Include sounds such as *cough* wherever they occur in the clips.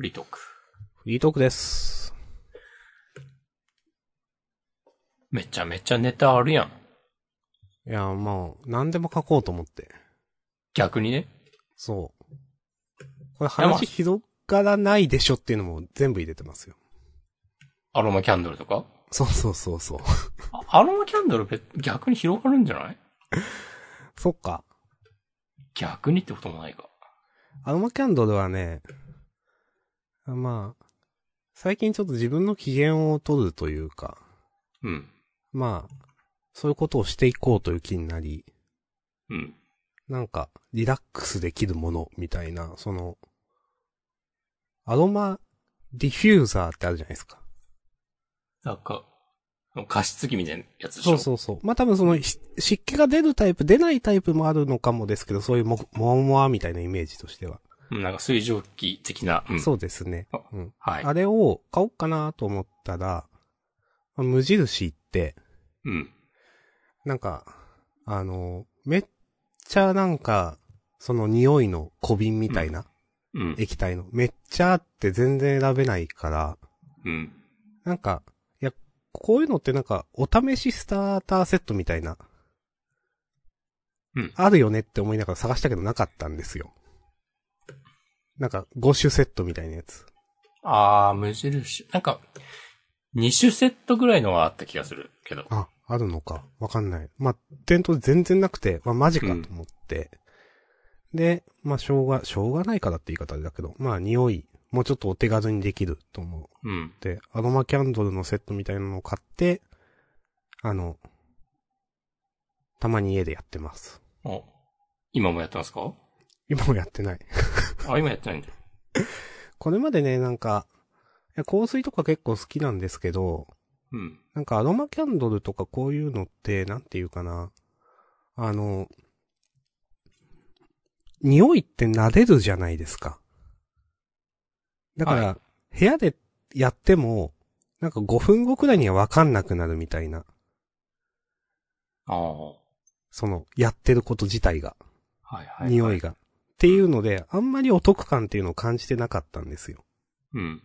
フリートーク。フリートークです。めちゃめちゃネタあるやん。いや、まあ、何でも書こうと思って。逆にね。そう。これ話広がらないでしょっていうのも全部入れてますよ。アロマキャンドルとか？そうそうそうそう。あアロマキャンドルべ逆に広がるんじゃない？そっか。逆にってこともないか。アロマキャンドルはね、まあ、最近ちょっと自分の機嫌を取るというか、うん。まあ、そういうことをしていこうという気になり、うん。なんか、リラックスできるものみたいな、その、アロマディフューザーってあるじゃないですか。なんか、加湿器みたいなやつでしょ？そうそうそう。まあ、多分その、し湿気が出るタイプ、出ないタイプもあるのかもですけど、そういうも、もわもわみたいなイメージとしては。うんなんか水蒸気的な。うん。そうですねあ。うん。はい。あれを買おうかなと思ったら、まあ無印行って、うん。なんか、あの、めっちゃなんか、その匂いの小瓶みたいなうん。液体の、めっちゃあって全然選べないから、うん。なんか、いや、こういうのってなんか、お試しスターターセットみたいな、うん。あるよねって思いながら探したけどなかったんですよ。なんか、5種セットみたいなやつ。あー、無印。なんか、2種セットぐらいのはあった気がするけど。あ、あるのか。わかんない。まあ、店頭で全然なくて、まあ、マジかと思って。で、まあ、しょうが、しょうがないからって言い方だけど、まあ、匂い、もうちょっとお手軽にできると思う。うん。で、アロマキャンドルのセットみたいなのを買って、あの、たまに家でやってます。お、今もやってますか？今もやってない。あ、今やってないんだ。これまでね、なんか、香水とか結構好きなんですけど、うん。なんかアロマキャンドルとかこういうのって、なんていうかな。あの、匂いって撫でるじゃないですか。だから、は部屋でやっても、なんか5分後くらいにはわかんなくなるみたいな。ああ。はその、やってること自体が、いはい、はい。匂いが。っていうので、あんまりお得感っていうのを感じてなかったんですよ。うん。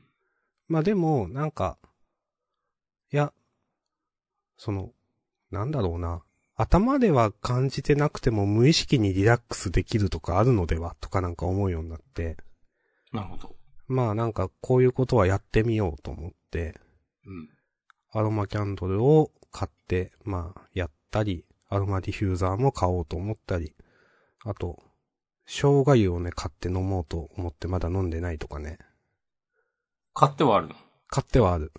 まあでも、なんか、いや、その、なんだろうな。頭では感じてなくても無意識にリラックスできるとかあるのではとかなんか思うようになって、なるほど。まあなんかこういうことはやってみようと思って、うん。アロマキャンドルを買って、まあやったり、アロマディフューザーも買おうと思ったり、あと、生姜湯をね、買って飲もうと思ってまだ飲んでないとかね。買ってはあるの？買ってはある。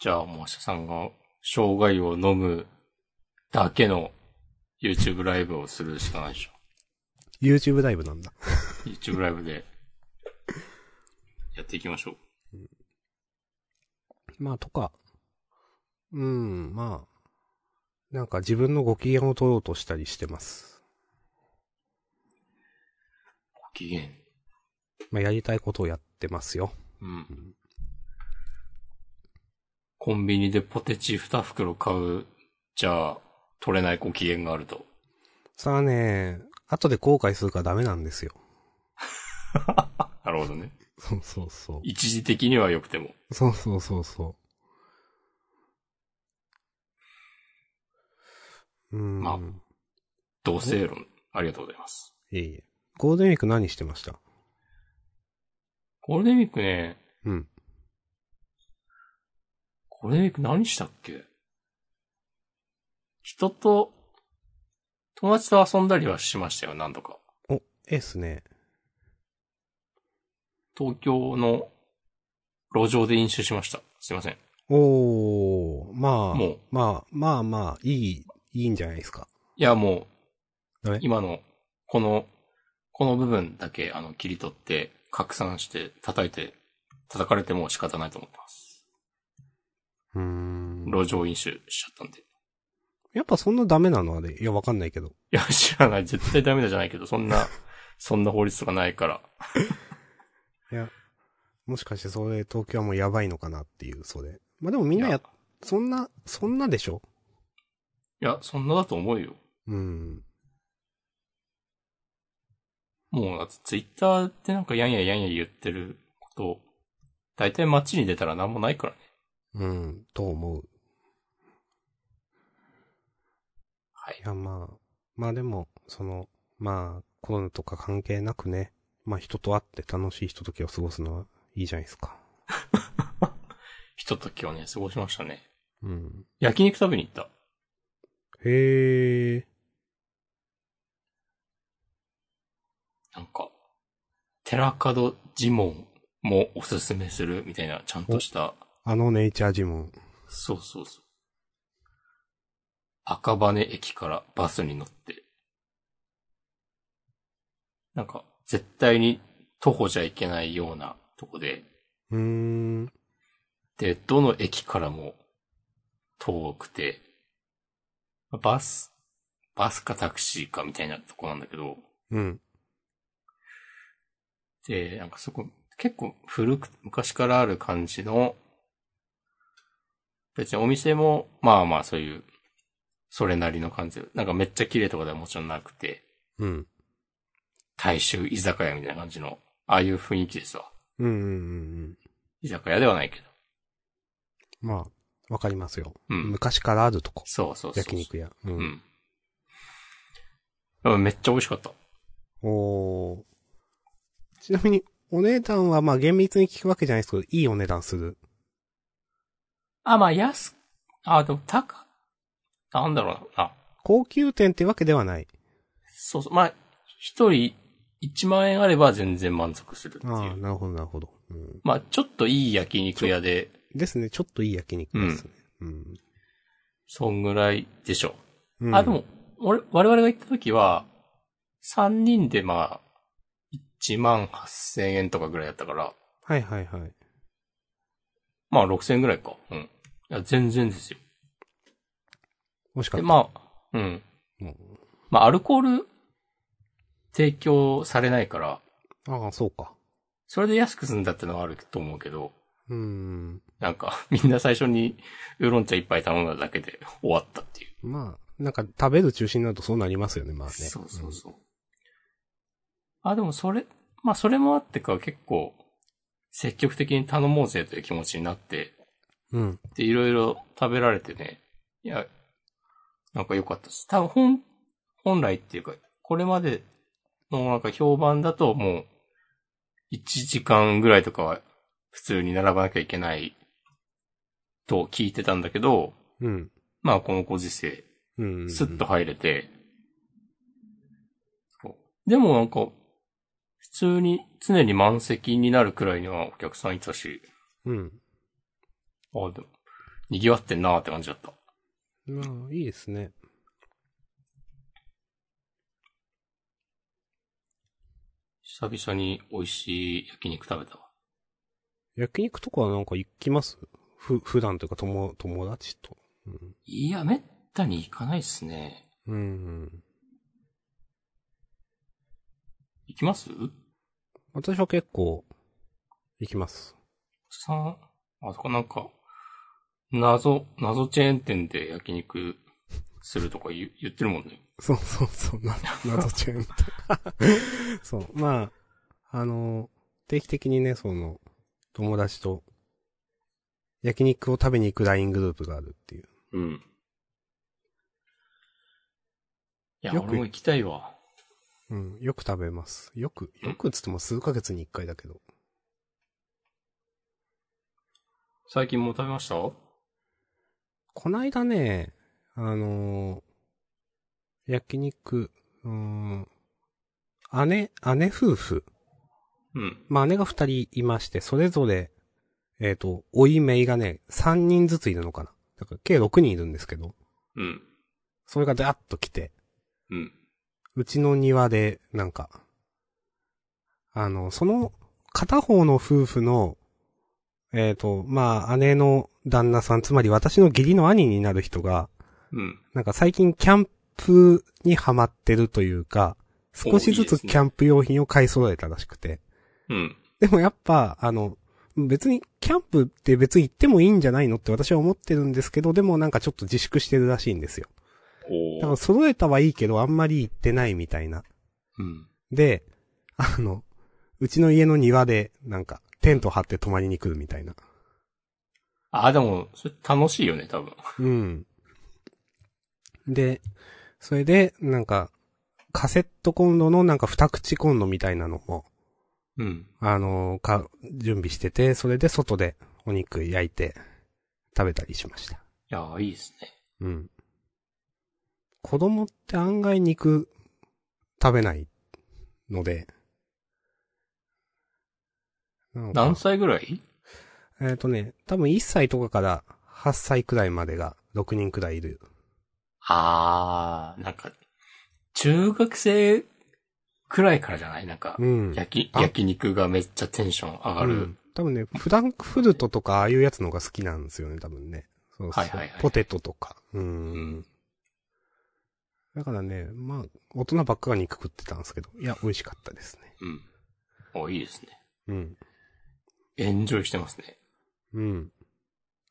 じゃあ、もう、明日さんが、生姜湯を飲むだけの YouTube ライブをするしかないでしょ。YouTube ライブなんだ。YouTube ライブで、やっていきましょう。まあ、とか、うん、まあ、なんか自分のご機嫌を取ろうとしたりしてます。ご機嫌。まあ、やりたいことをやってますよ。うん。コンビニでポテチ2袋買う、じゃあ、取れないご機嫌があると。さあね、後で後悔するからダメなんですよ。*laughs* なるほどね。そうそうそう。一時的には良くても。そうそうそうそう。うーん。まあ同性論、ありがとうございます。いえいえ。ゴールデンウィーク何してました？ゴールデンウィークね、うん。ゴールデンウィーク何したっけ？人と、友達と遊んだりはしましたよ、何度か。お、ええっすね。東京の路上で飲酒しました。すいません。おー、まあ、もうまあ、まあまあ、いい、いいんじゃないですか？いや、もう、今の、この、この部分だけ、あの、切り取って、拡散して、叩いて、叩かれても仕方ないと思ってます。うーん。路上飲酒しちゃったんで。いやっぱそんなダメなのあれ？いや、わかんないけど。や、知らない。絶対ダメだじゃないけど、そんな、*laughs* そんな法律とかないから。*laughs* いや、もしかしてそれ東京はもうやばいのかなっていう、それ。まあでもみんないやや、そんな、そんなでしょ？いや、そんなだと思うよ。うん。ももうだってツイッターってなんかやんややんや言ってること、大体街に出たらなんもないからね。うん、と思う。はいい。や、まあ、まあでも、その、まあ、コロナとか関係なくね、まあ人と会って楽しいひとときを過ごすのはいいじゃないですか。*laughs* ひとときをね、過ごしましたね。うん。焼肉食べに行った。へえ。なんか、寺門ジモンもおすすめするみたいな、ちゃんとした、あのネイチャージムン。そうそうそう。赤羽駅からバスに乗って、なんか、絶対に徒歩じゃいけないようなとこで、うーん。で、どの駅からも遠くて、バス、バスかタクシーかみたいなとこなんだけど、うん。で、なんかそこ、結構古く、昔からある感じの、別にお店も、まあまあそういう、それなりの感じで、なんかめっちゃ綺麗とかではもちろんなくて、うん。大衆居酒屋みたいな感じの、ああいう雰囲気ですわ。うんうんうんうん。居酒屋ではないけど。まあ、わかりますよ。うん昔からあるとこ。そうそうそう。焼肉屋。う。うんん。でもめっちゃ美味しかった。おー。ちなみに、お値段はまあ厳密に聞くわけじゃないですけど、いいお値段する。あ、まあ安、あ、でも高、なんだろうな。高級店ってわけではない。そうそう。まあ、一人1万円あれば全然満足するっていああ、う。なるほどなるほど。うん。まあ、ちょっといい焼肉屋で、ですね、ちょっといい焼肉ですね。うん。そんぐらいでしょうんあ、でも、俺、我々が行った時は、3人でまあ、1万8000円とかぐらいだったから、はいはいはい。まあ6000円ぐらいか。うん。いや、全然ですよ。で、惜しかった。まあ、うん。うんまあ、アルコール提供されないから、ああ、そうか。それで安く済んだってのはあると思うけど、うん。なんか、*laughs* みんな最初にウーロン茶一杯頼んだだけで終わったっていう。まあ、なんか食べる中心になるとそうなりますよね、まあね。そうそうそう。あ、でもそれ、まあそれもあってか結構、積極的に頼もうぜという気持ちになって、うん。うん。で、いろいろ食べられてね、いや、なんか良かったです。多分本、本来っていうか、これまでのなんか評判だともう、1時間ぐらいとかは普通に並ばなきゃいけないと聞いてたんだけど、うん。まあこのご時世、うん。スッと入れて、そうでもなんか、普通に常に満席になるくらいにはお客さんいたし、うん。あでも、賑わってんなーって感じだった。まあ、いいですね。久々に美味しい焼肉食べたわ。焼肉とかはなんか行きます？ふ、普段というか友、友達と？うん。いや、めったに行かないっすね。うん。行きます？私は結構、行きます。さん、あそこなんか、謎、謎チェーン店で焼肉するとか言言ってるもんね。そうそうそう、な、謎チェーンと。*laughs* そう、まあ、あの、定期的にね、その、友達と、焼肉を食べに行く LINE グループがあるっていう。うん。いや、よく俺も行きたいわ。うん、よく食べます。よく、よくつっても数ヶ月に一回だけど。最近もう食べました？こないだね、あのー焼肉、うーん、姉、姉夫婦。うん。まあ姉が二人いまして、それぞれ、えっ、と、おいめいがね、三人ずついるのかな。だから計六人いるんですけど、うん。それがダーッと来て、うん。うちの庭で、なんか、あの、その、片方の夫婦の、えっ、と、まあ、姉の旦那さん、つまり私の義理の兄になる人が、うん。なんか最近キャンプにハマってるというか、少しずつキャンプ用品を買い揃えたらしくて。うん。でもやっぱ、あの、別に、キャンプって別に行ってもいいんじゃないのって私は思ってるんですけど、でもなんかちょっと自粛してるらしいんですよ。だから。揃えたはいいけど、あんまり行ってないみたいな。うん。で、あの、うちの家の庭で、なんか、テント張って泊まりに来るみたいな。あ、でも、それ楽しいよね、多分。うん。で、それで、なんか、カセットコンロのなんか二口コンロみたいなのも、うん。あのか、準備してて、それで外でお肉焼いて食べたりしました。いやー、いいですね。うん。子供って案外肉食べないので、何歳ぐらい？えっ、とね、多分1歳とかから8歳くらいまでが6人くらいいる。あー、なんか、中学生くらいからじゃない？なんか、うん。焼き、あ焼肉がめっちゃテンション上がる。うん多分ね、フランクフルトとかああいうやつのが好きなんですよね、多分ね。そうそうはいはいはいポテトとか。う。うんん。だからね、まあ、大人ばっかが肉食ってたんですけど、いや、美味しかったですね。うん。お、いいですね。うん。エンジョイしてますね。うん。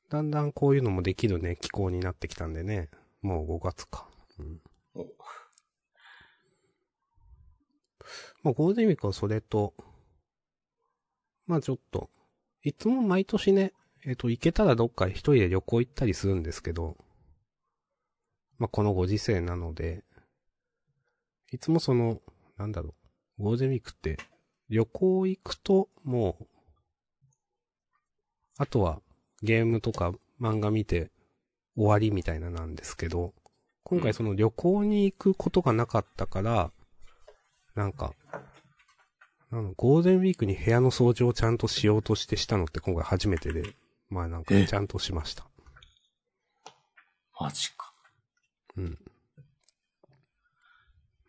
だんだんこういうのもできるね、気候になってきたんでね。もう5月か。うん。おまあ、ゴールデンウィークはそれと、まあちょっと、いつも毎年ね、えっ、と、行けたらどっか一人で旅行行ったりするんですけど、まあこのご時世なので、いつもその、なんだろう、ゴールデンウィークって、旅行行くと、もう、あとはゲームとか漫画見て終わりみたいななんですけど、今回その旅行に行くことがなかったから、なんか、あの、ゴールデンウィークに部屋の掃除をちゃんとしようとしてしたのって今回初めてで、まあなんかえちゃんとしました。マジか。うん。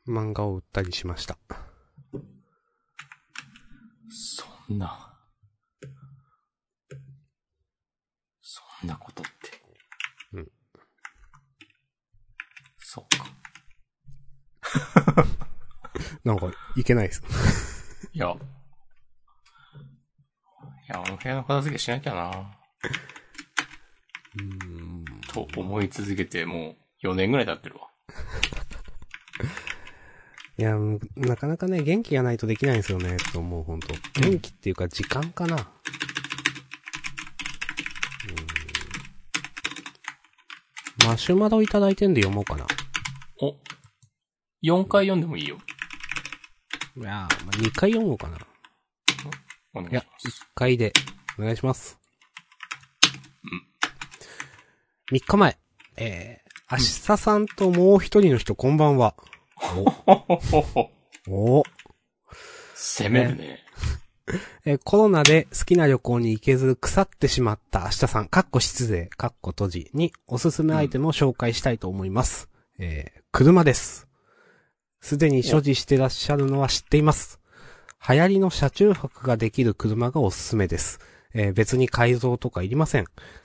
漫画を売ったりしました。そんな。そんなことって。うん。そうか。なんか、いけないです。いや。いや、あの部屋の片付けしなきゃな。うーん。と思い続けてもう4年ぐらい経ってるわ。いや、むなかなかね、元気がないとできないんですよね、と思う、本当元気っていうか、時間かな。うーん。マシュマロいただいてんで読もうかな。お。4回読んでもいいよ。いやー、まあ、2回読もうかな。いやお願いし、ま1す。回で、お願いします。3日前、えー、明日さんともう一人の人こんばんは。ほほほほ。おお攻めるね。えーコロナで好きな旅行に行けず腐ってしまった明日さん、かっこ失礼、かっこ閉じにおすすめアイテムを紹介したいと思います。えー車です。すでに所持してらっしゃるのは知っています。流行りの車中泊ができる車がおすすめです。えー別に改造とかいりません。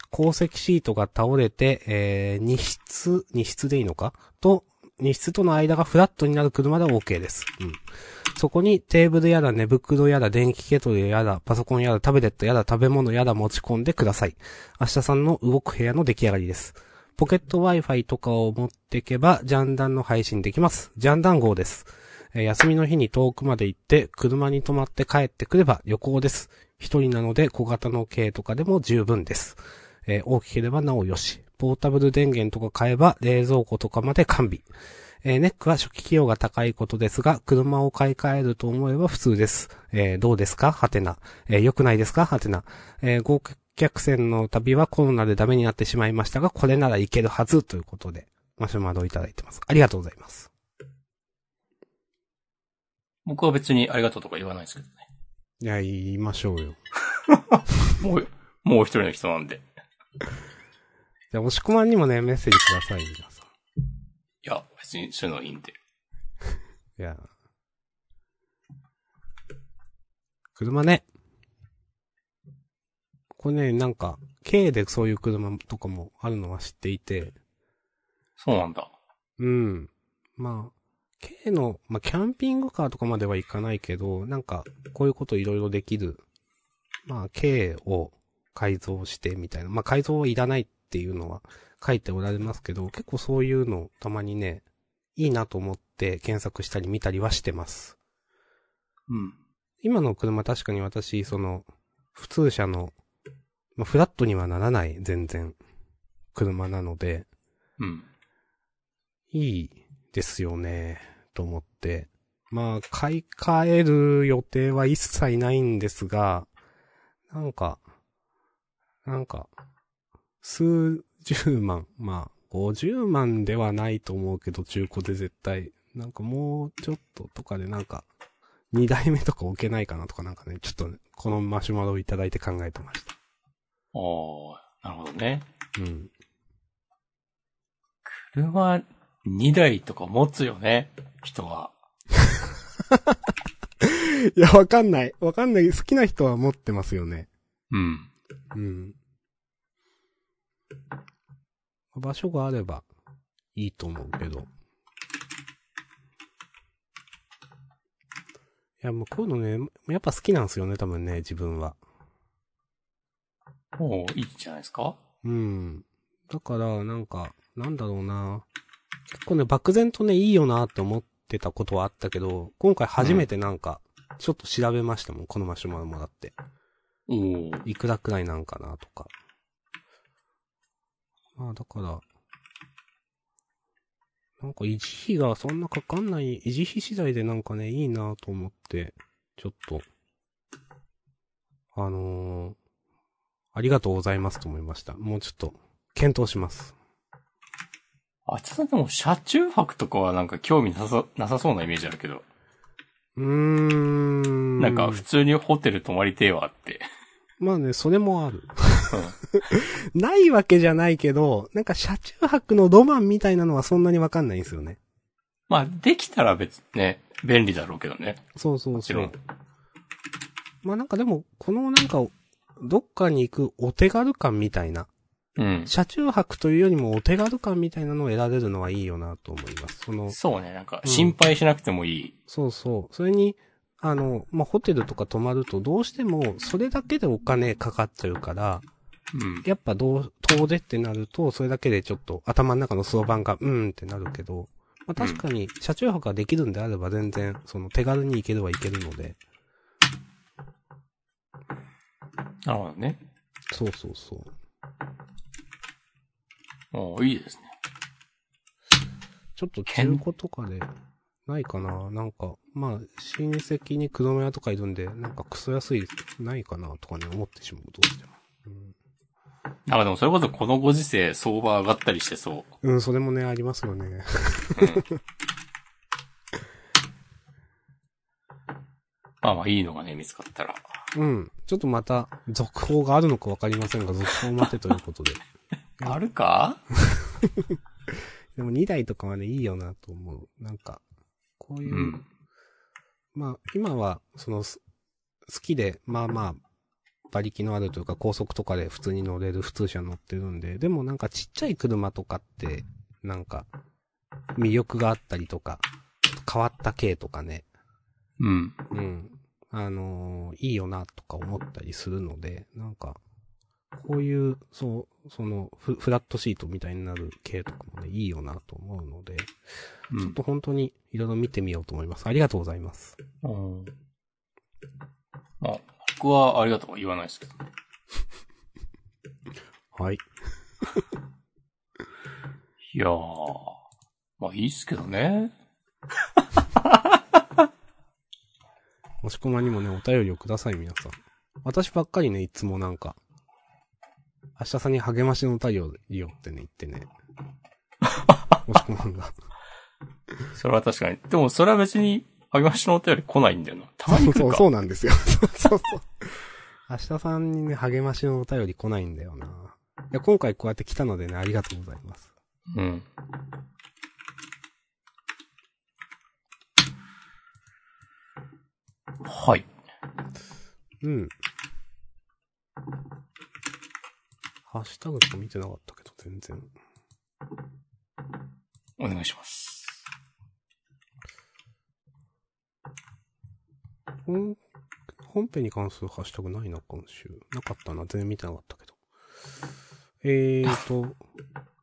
後席シートが倒れて、えー荷室、荷室でいいのか？と、荷室との間がフラットになる車で OK です。うん。そこにテーブルやら寝袋やら電気ケトルやらパソコンやらタブレットやら食べ物やら持ち込んでください。明日さんの動く部屋の出来上がりです。ポケット Wi-Fi とかを持ってけば、ジャンダンの配信できます。ジャンダン号です。えー休みの日に遠くまで行って、車に泊まって帰ってくれば旅行です。一人なので小型の軽とかでも十分です。えー大きければなおよし。ポータブル電源とか買えば冷蔵庫とかまで完備。えーネックは初期費用が高いことですが、車を買い替えると思えば普通です。えーどうですか？はてな。えー良くないですか？はてな。えー合客船の旅はコロナでダメになってしまいましたが、これならいけるはずということで、マシュマロいただいてます。ありがとうございます。僕は別にありがとうとか言わないですけどね。いや、言いましょうよ。*laughs* もう、もう一人の人なんで。じゃあ、押し込まんにもね、メッセージください、皆さん。いや、別にそういうのいいんで。いや。車ね。これね、なんか、軽でそういう車とかもあるのは知っていて、そうなんだ。うん。まあ、軽の、まあ、キャンピングカーとかまではいかないけど、なんか、こういうこといろいろできる。まあ、軽を改造してみたいな。まあ、改造はいらないっていうのは書いておられますけど、結構そういうのたまにね、いいなと思って検索したり見たりはしてます。うん。今の車確かに私、その、普通車の、まあ、フラットにはならない、全然、車なので、うん。いいですよね、と思って。まあ、買い替える予定は一切ないんですが、なんか、なんか、数十万、まあ、50万ではないと思うけど、中古で絶対、なんかもうちょっととかでなんか、二代目とか置けないかなとかなんかね、ちょっとね、このマシュマロをいただいて考えてました。おー、なるほどね。うん。車2台とか持つよね、人は。*laughs* いや、わかんない。わかんない。好きな人は持ってますよね。うん。うん。場所があればいいと思うけど。いや、もうこういうのね、やっぱ好きなんですよね、多分ね、自分は。おー、いいんじゃないですかうん。だから、なんか、なんだろうな。結構ね、漠然とね、いいよなって思ってたことはあったけど、今回初めてなんか、ちょっと調べましたもん、このマシュマロもらって。おー。いくらくらいなんかなとか。まあだから、なんか維持費がそんなかかんない、維持費次第でなんかね、いいなと思って、ちょっと、あのー、ありがとうございますと思いました。もうちょっと、検討します。あ、ちょっとでも車中泊とかはなんか興味なさ、なさそうなイメージあるけど。うーん。なんか普通にホテル泊まりてえわって。まあね、それもある。*laughs* ないわけじゃないけど、なんか車中泊のロマンみたいなのはそんなにわかんないんですよね。まあ、できたら別にね、便利だろうけどね。そうそうそう。まあなんかでも、このなんか、どっかに行くお手軽感みたいな、うん。車中泊というよりもお手軽感みたいなのを得られるのはいいよなと思います。その、そうね、なんかうん心配しなくてもいい。そうそう。それに、あの、まあ、ホテルとか泊まるとどうしてもそれだけでお金かかっちゃうから、うん。やっぱどう、遠出ってなると、それだけでちょっと頭の中のそろばんが、うーんってなるけど、まあ、確かに車中泊ができるんであれば全然、その手軽に行けるは行けるので、なるほどね。そうそうそう。おーいいですね。ちょっと中古とかで、ないかな？なんか、まあ、親戚に車屋とかいるんで、なんかクソ安い、ないかなとかね、思ってしまう、どうしても。なんかでもそれこそこのご時世相場上がったりしてそう。うん、それもね、ありますよね。まあまあいいのがね、見つかったら。うん。ちょっとまた、続報があるのかわかりませんが、続報を待てということで。*laughs* あるか？*laughs* でも2台とかはね、いいよなと思う。なんか、こういう、うん。まあ、今は、その、す好きで、まあまあ、馬力のあるというか、高速とかで普通に乗れる普通車乗ってるんで、でもなんかちっちゃい車とかって、なんか、魅力があったりとか、変わった系とかね、うん。うん。あのーいいよなとか思ったりするので、なんか、こういう、そう、そのフ、フラットシートみたいになる系とかもね、いいよなと思うので、うんちょっと。本当にいろいろ見てみようと思います。ありがとうございます。うんまあ、僕はありがとうは言わないですけど。はい。いやー。まあいいっすけどね。*laughs* もしこまにもね、お便りをください、皆さん。私ばっかりね、いつもなんか、明日さんに励ましのお便りをってね、言ってね。もしこまんが。それは確かに。でもそれは別に、励ましのお便り来ないんだよな。たまに来そう、るか。そうなんですよ。そうそうそう。明日さんにね、励ましのお便り来ないんだよな。いや、今回こうやって来たのでね、ありがとうございます。うん。はい。うん。ハッシュタグとか見てなかったけど、全然。お願いします。本、本編に関するハッシュタグないな、今週。なかったな、全然見てなかったけど。えーと、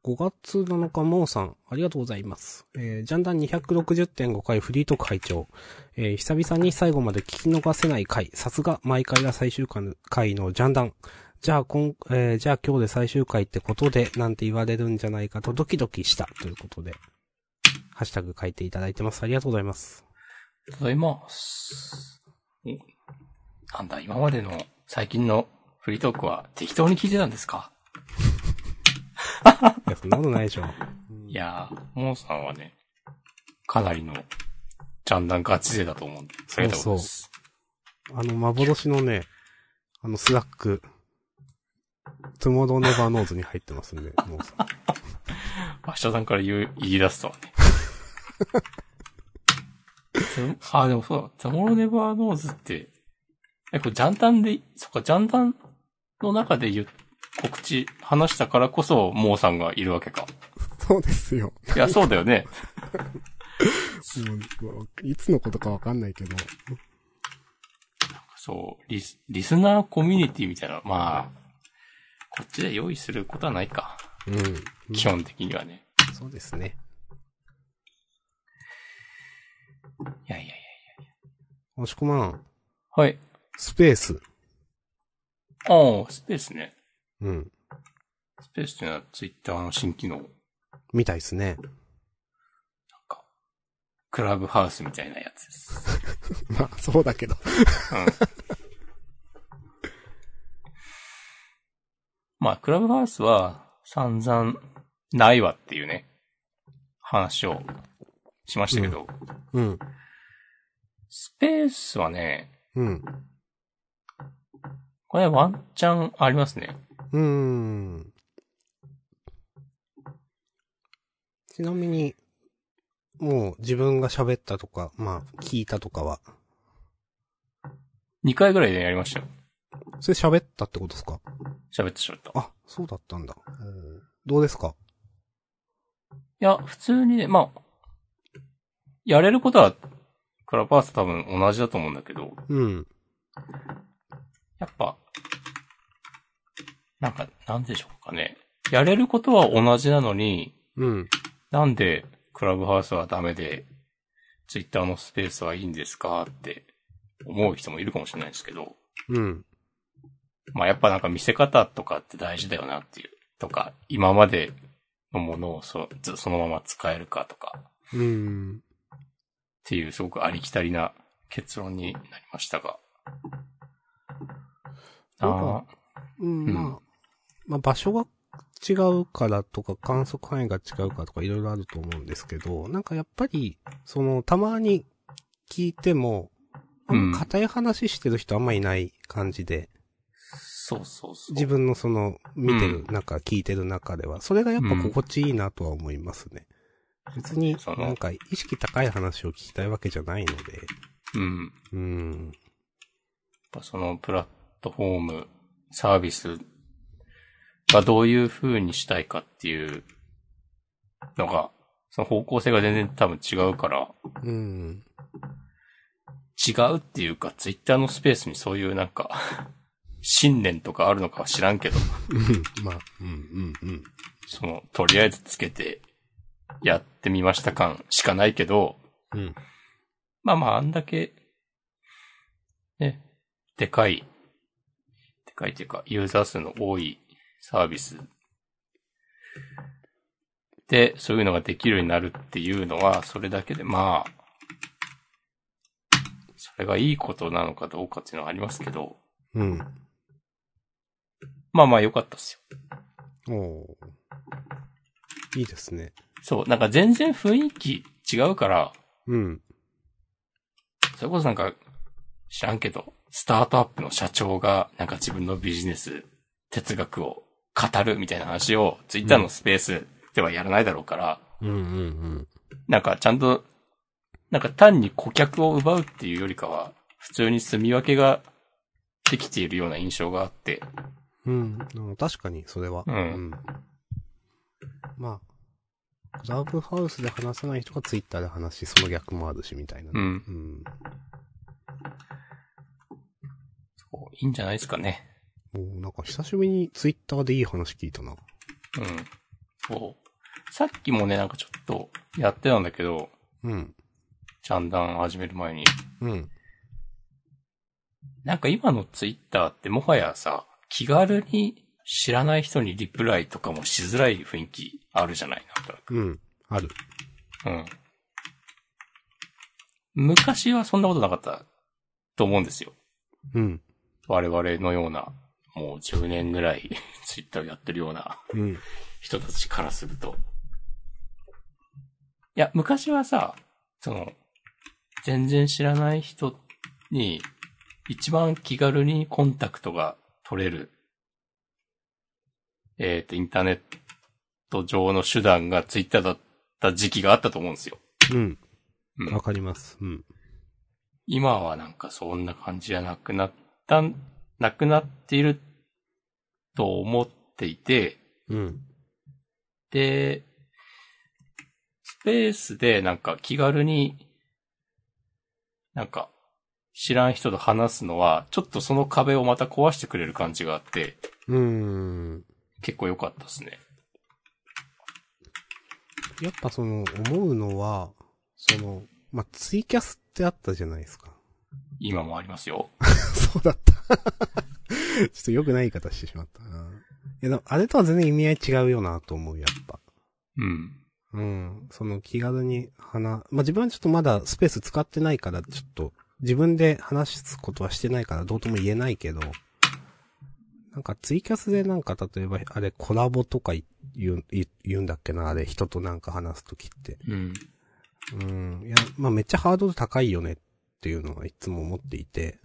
5月7日、モーさん、ありがとうございます。えー、ジャンダン260.5回フリートク会長。えー、久々に最後まで聞き逃せない回。さすが、毎回が最終回のジャンダン。じゃあ、今、えー、じゃあ今日で最終回ってことで、なんて言われるんじゃないかとドキドキした。ということで、ハッシュタグ書いていただいてます。ありがとうございます。ありがとうございます。なんだ、今までの最近のフリートークは適当に聞いてたんですか、*laughs* そんなことないでしょ。いやー、モーさんはね、かなりの、ジャンダンガチ勢だと思うんで、ありがとうございます。あの、幻のね、あの、スラック、トゥモローネバーノーズに入ってますんで、*laughs* モーさん。明日さんから言う、言い出すとはね。つ *laughs* あ、でもそうだ、ザモロネバーノーズって、え、これジャンダンで、そっか、ジャンダンの中で言う、告知、話したからこそ、モーさんがいるわけか。そうですよ。いや、そうだよね。もういつのことかわかんないけど。そう、リス、リスナーコミュニティみたいな、まあ、こっちで用意することはないか。うん。基本的にはね。そうですね。いやいやいや。押し込まん、はい。スペース。ああ、スペースね。うん。スペースっていうのはツイッターの新機能。なんみたいですね。か、クラブハウスみたいなやつです。*laughs* まあ、そうだけど。うん。まあ、クラブハウスは散々ないわっていうね、話をしましたけど、うん。スペースはね、うん。これワンチャンありますね。うーん。ちなみに、もう自分が喋ったとか、まあ、聞いたとかは、2回ぐらいでやりましたよ。それ喋ったってことですか？喋ってしまった。いあ、そうだったんだ。どうですか？や、普通にね、まあ、やれることは、クラブハウス多分同じだと思うんだけど、うん。やっぱ、なんか、なんでしょうかね。やれることは同じなのに、うん。なんでクラブハウスはダメで、ツイッターのスペースはいいんですかって思う人もいるかもしれないですけど、うん。まあやっぱなんか見せ方とかって大事だよなっていう。とか、今までのものをそずそのまま使えるかとかうん。っていうすごくありきたりな結論になりましたが。あうん、うんまあ、まあ場所が違うからとか観測範囲が違うかとかいろいろあると思うんですけど、なんかやっぱり、その、たまに聞いても、あんま硬い話してる人あんまいない感じで、そうそうそう。自分のその、見てるう中、聞いてる中では、それがやっぱ心地いいなとは思いますね。別になんか意識高い話を聞きたいわけじゃないので、うん。うん。やっぱそのプラットフォーム、サービスがどういう風にしたいかっていうのが、その方向性が全然多分違うから、うん。違うっていうか、ツイッターのスペースにそういうなんか、信念とかあるのかは知らんけど、う *laughs* んまあ、うん、うん、うん。その、とりあえずつけて、やってみました感しかないけど、うん。まあまあ、あんだけ、ね、でかい、でかいっていうか、ユーザー数の多いサービスで、そういうのができるようになるっていうのは、それだけで、まあ、それがいいことなのかどうかっていうのはありますけど、うん。まあまあ良かったっすよ。おーいいですね。そう、なんか全然雰囲気違うから、うん。それこそなんか、知らんけど、スタートアップの社長がなんか自分のビジネス、哲学を語るみたいな話をツイッターのスペースではやらないだろうから、うんうんうん。なんかちゃんと、なんか単に顧客を奪うっていうよりかは、普通に住み分けができているような印象があって、うん。うん確かに、それは。うんまあ、クラブハウスで話さない人がツイッターで話し、その逆もあるし、みたいなね。うんうん。そういいんじゃないですかね。もうなんか久しぶりにツイッターでいい話聞いたな。うん。そう。さっきもね、なんかちょっとやってたんだけど、うん。ジャンダン始める前に。うん。なんか今のツイッターってもはやさ、気軽に知らない人にリプライとかもしづらい雰囲気あるじゃない？なんとなく。うん。ある。うん。昔はそんなことなかったと思うんですよ。うん。我々のような、もう10年ぐらいツイッターをやってるようなうん。人たちからすると。いや、昔はさ、その、全然知らない人に、一番気軽にコンタクトが取れる、えっ、と、インターネット上の手段がツイッターだった時期があったと思うんですよ。うん。うんわかります。うん。今はなんかそんな感じじゃなくなった、なくなっていると思っていて、うん。で、スペースでなんか気軽に、なんか知らん人と話すのは、ちょっとその壁をまた壊してくれる感じがあって、うーん。結構良かったですね。やっぱその、思うのは、その、まあ、ツイキャスってあったじゃないですか。今もありますよ。*laughs* そうだった。*laughs* ちょっと良くない言い方してしまったな。いや、でもあれとは全然意味合い違うよなと思う、やっぱ。うん。うん。その気軽に話、まあ、自分はちょっとまだスペース使ってないから、ちょっと自分で話すことはしてないからどうとも言えないけど、なんかツイキャスでなんか例えばあれコラボとか言う、言う言うんだっけな、あれ人となんか話すときって。うん。うん。いや、まあ、めっちゃハードル高いよねっていうのはいつも思っていて、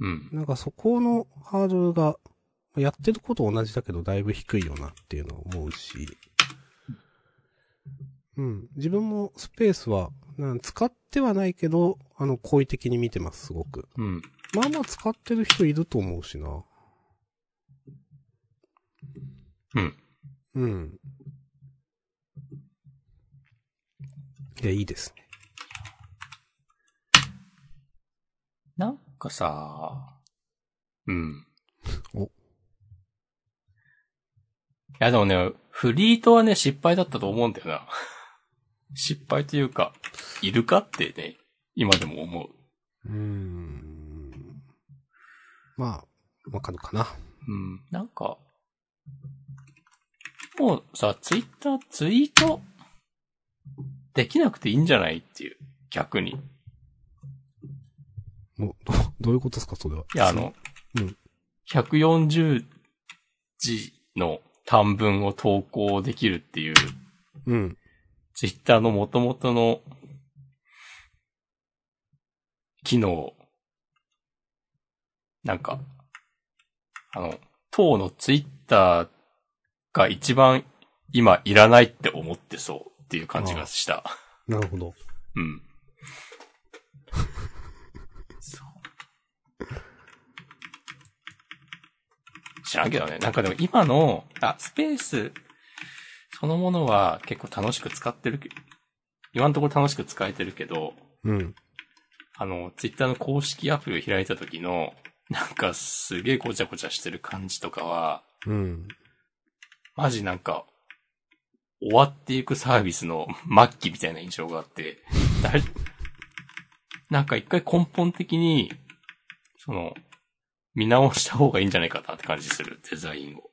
うん。なんかそこのハードルが、やってること同じだけどだいぶ低いよなっていうのは思うし、うん。自分もスペースは、使ってはないけど、あの、好意的に見てます、すごく。うん。まあまあ使ってる人いると思うしな。うん。うん。いや、いいですね。なんかさ、うん。おいやでもね、フリートはね、失敗だったと思うんだよな。*laughs* 失敗というか、いるかってね、今でも思う。うーん。まあ、わかるかな。うん。なんか、もうさ、ツイッターツイートできなくていいんじゃないっていう、逆に。おどどういうことですか、それは？いや、あの、うん140字の短文を投稿できるっていう、うん。ツイッターの元々の機能、なんか、あの、当のツイッターが一番今いらないって思ってそうっていう感じがした。なるほど。うん。知らんけどね。なんかでも今の、あ、スペースそのものは結構楽しく使ってるけ今のところ楽しく使えてるけど、うん。あの、ツイッターの公式アプリを開いた時の、なんかすげえごちゃごちゃしてる感じとかは、うん。マジなんか、終わっていくサービスの *laughs* 末期みたいな印象があって、なんか一回根本的に、その、見直した方がいいんじゃないかなって感じする、デザインを。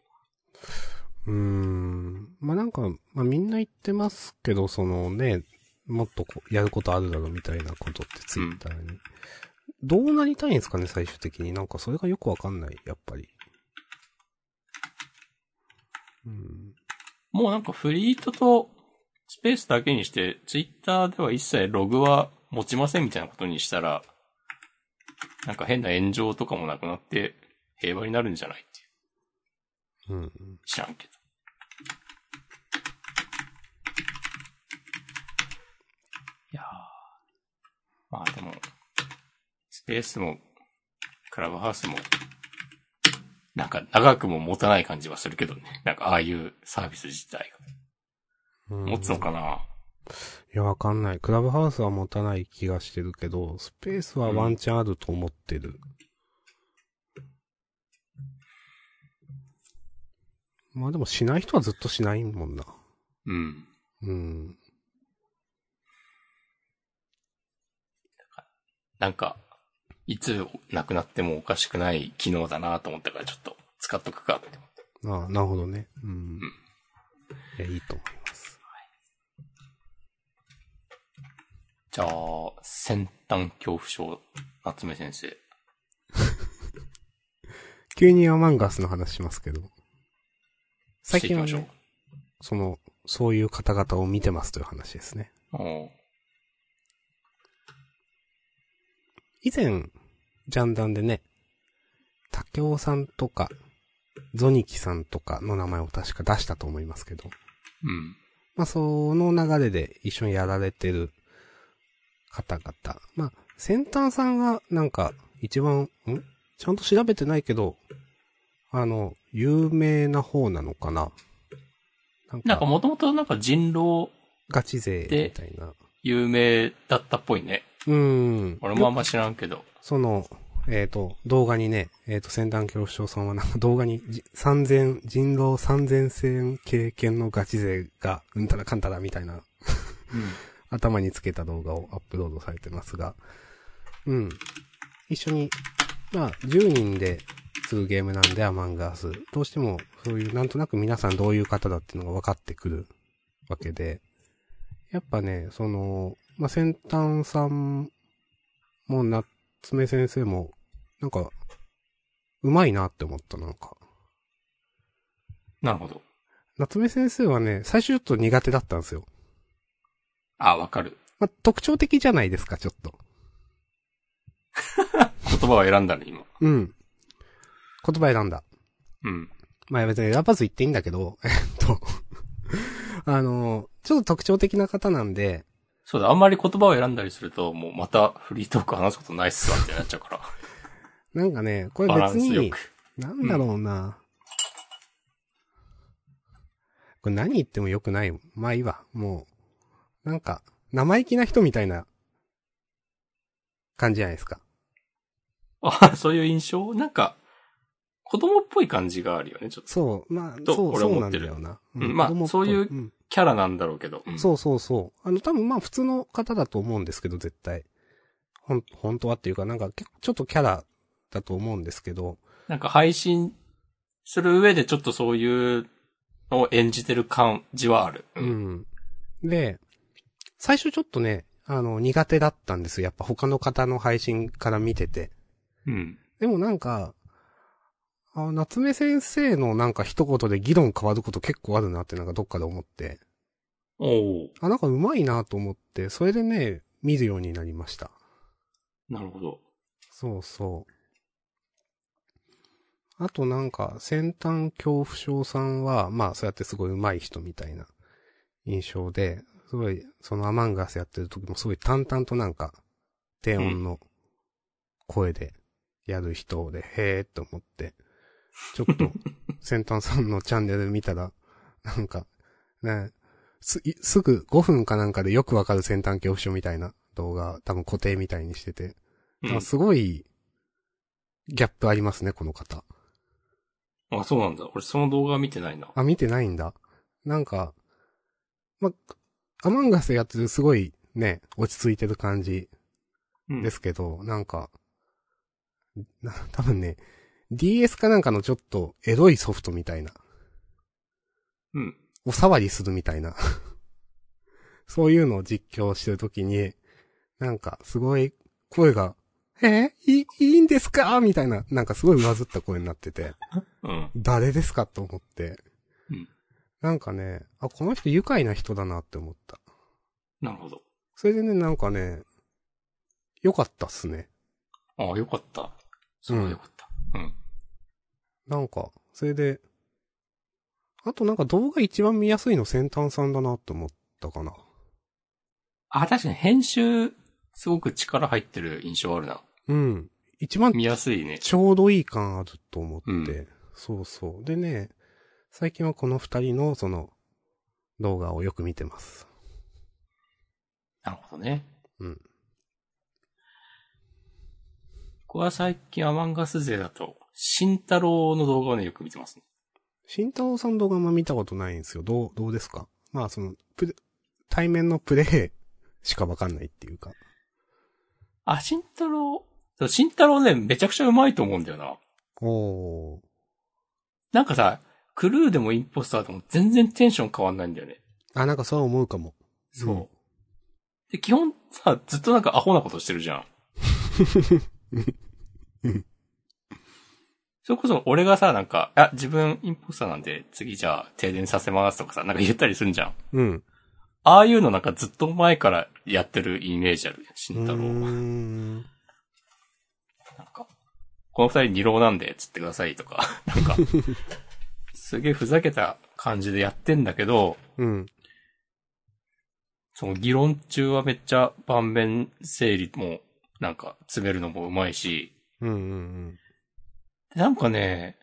うーん。まあ、なんか、まあ、みんな言ってますけど、そのね、もっとこうやることあるだろうみたいなことってツイッターに。どうなりたいんですかね、最終的に。なんかそれがよくわかんない、やっぱり。うん。もうなんかフリートとスペースだけにして、ツイッターでは一切ログは持ちませんみたいなことにしたら、なんか変な炎上とかもなくなって平和になるんじゃないっていう。うん。知らんけど。いやーまあでも、スペースも、クラブハウスも、なんか長くも持たない感じはするけどね。なんかああいうサービス自体が。うん持つのかな？いや、わかんない。クラブハウスは持たない気がしてるけど、スペースはワンチャンあると思ってる。まあでもしない人はずっとしないもんな。うん。うん。なんか、いつなくなってもおかしくない機能だなと思ったからちょっと使っとくかって。ああ、なるほどね。うん。いや、いいと思います。じゃあ、先端恐怖症、夏目先生。*laughs* 急にアマンガスの話しますけど。最近はね、その、そういう方々を見てますという話ですね。以前、ジャンダンでね、竹雄さんとか、ゾニキさんとかの名前を確か出したと思いますけど、うん。まあ、その流れで一緒にやられてる方々。まあ、先端さんがなんか一番、ん？ちゃんと調べてないけど、あの、有名な方なのかななんかか、もともとなんか人狼ガチ勢みたいな。有名だったっぽいね。うん。俺もあんま知らんけど。その、えっ、と、動画にね、えっ、と、先端恐怖症さんはなんか動画にじ3000、人狼3000戦経験のガチ勢が、うんたらかんたらみたいな頭につけた動画をアップロードされてますが、うん。一緒に、まあ、10人でするゲームなんで、アマンガース。どうしても、そういう、なんとなく皆さんどういう方だっていうのが分かってくるわけで、やっぱね、その、まあ、先端さんも、夏目先生も、なんか、うまいなって思った、なんか。なるほど。夏目先生はね、最初ちょっと苦手だったんですよ。あ、わかる。まあ、特徴的じゃないですか、ちょっと。*laughs* 言葉を選んだね、今。うん。言葉選んだ。うん。まあ別に選ばず言っていいんだけど、*laughs* えっと、*laughs* あの、ちょっと特徴的な方なんで、そうだ、あんまり言葉を選んだりすると、もうまたフリートーク話すことないっすわってなっちゃうから。なんかね、これ別に。なんだろうな、これ何言ってもよくない。まあいいわ。もう、なんか、生意気な人みたいな感じじゃないですか。あ、そういう印象？なんか、子供っぽい感じがあるよね、ちょっと。そう、まあ、とそう、俺は思ってるだよな。うんまあそういうんキャラなんだろうけど。うんそうそうそう。あの、多分まあ普通の方だと思うんですけど、絶対。ほん、本当はっていうか、なんかちょっとキャラだと思うんですけど、なんか配信する上でちょっとそういうのを演じてる感じはある。う。ん。で、最初ちょっとね、あの、苦手だったんですよ。やっぱ他の方の配信から見てて。うん。でもなんか、あ、夏目先生のなんか一言で議論変わること結構あるなってなんかどっかで思って。おおあ、なんか上手いなと思って、それでね、見るようになりました。なるほど。そうそう。あとなんか、先端恐怖症さんは、まあそうやってすごい上手い人みたいな印象で、すごい、そのアマンガスやってる時もすごい淡々となんか、低音の声でやる人で、へーって思って、ちょっと、先端さんのチャンネル見たら、なんか、ね、す、いすぐ5分かなんかでよくわかる先端恐怖症みたいな動画、多分固定みたいにしてて、すごい、ギャップありますね、この方。あ、そうなんだ。俺その動画見てないな。あ、見てないんだ。なんか、ま、アマンガスやってるすごいね、落ち着いてる感じうんですけど、なんか、な、多分ね、DS かなんかのちょっとエロいソフトみたいな、うん。お触りするみたいな、*laughs* そういうのを実況してるときに、なんかすごい声が、えいい、いいんですか？みたいな、なんかすごい上ずった声になってて。うん。誰ですか？と思って。うんなんかね、あ、この人愉快な人だなって思った。なるほど。それでね、なんかね、良かったっすね。ああ、よかった。そううんよかった。うん。なんか、それで、あとなんか動画一番見やすいの先端さんだなって思ったかな。あ、確かに編集、すごく力入ってる印象あるな。うん。一番見やすいね。ちょうどいい感あると思って。うんそうそう。でね、最近はこの二人のその動画をよく見てます。なるほどね。うん。僕は最近アマンガス勢だと、慎太郎の動画をね、よく見てますね。慎太郎さんの動画あんま見たことないんですよ。どう、どうですか？まあその、プレ、対面のプレイしかわかんないっていうか。あ、慎太郎、慎太郎ね、めちゃくちゃうまいと思うんだよな。おー。なんかさ、クルーでもインポスターでも全然テンション変わんないんだよね。あ、なんかそう思うかも。そう。うんで、基本さ、ずっとなんかアホなことしてるじゃん。*laughs* それこそ俺がさ、なんか、あ、自分インポスターなんで次じゃあ停電させますとかさ、なんか言ったりするんじゃん。うん。ああいうのなんかずっと前からやってるイメージある。慎太郎。ん。なんか、この二人二郎なんで、つってくださいとか、なんか、*laughs* すげえふざけた感じでやってんだけど、うん。その議論中はめっちゃ盤面整理も、なんか詰めるのもうまいし、うんうんでなんかね、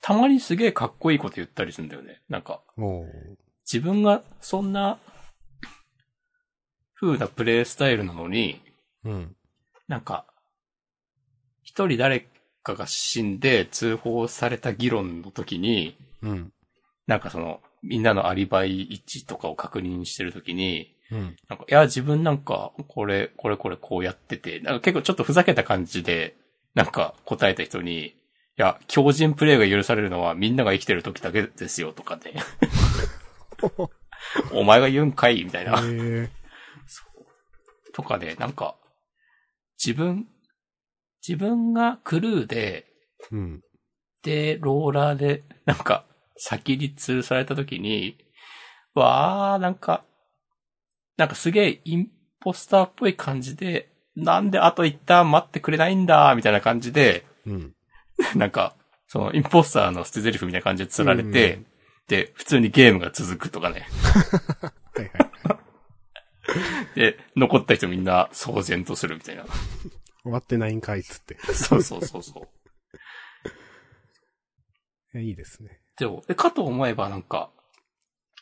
たまにすげえかっこいいこと言ったりするんだよね。なんか。自分がそんな、風なプレイスタイルなのに、うん。なんか、一人誰かが死んで通報された議論の時に、うん。なんかその、みんなのアリバイ一致とかを確認してる時に、うん。なんか、いや、自分なんか、これ、これこれこうやってて、なんか結構ちょっとふざけた感じで、なんか答えた人に、いや、強靭プレイが許されるのはみんなが生きてる時だけですよ、とかね。*laughs* お前が言うんかいみたいな。へえ。とかで、なんか、自分、自分がクルーで、うん。で、ローラーで、なんか、先に吊るされた時に、わー、なんか、なんかすげえインポスターっぽい感じで、なんであと一旦待ってくれないんだ、みたいな感じで、うん。なんか、そのインポスターの捨て台詞みたいな感じで釣られて、うんで、普通にゲームが続くとかね。はいはい。*laughs* で、残った人みんな騒然とするみたいな。終わってないんかいっつって。*laughs* そうそうそうそう。*laughs* いやいいですね。でも、でかと思えばなんか、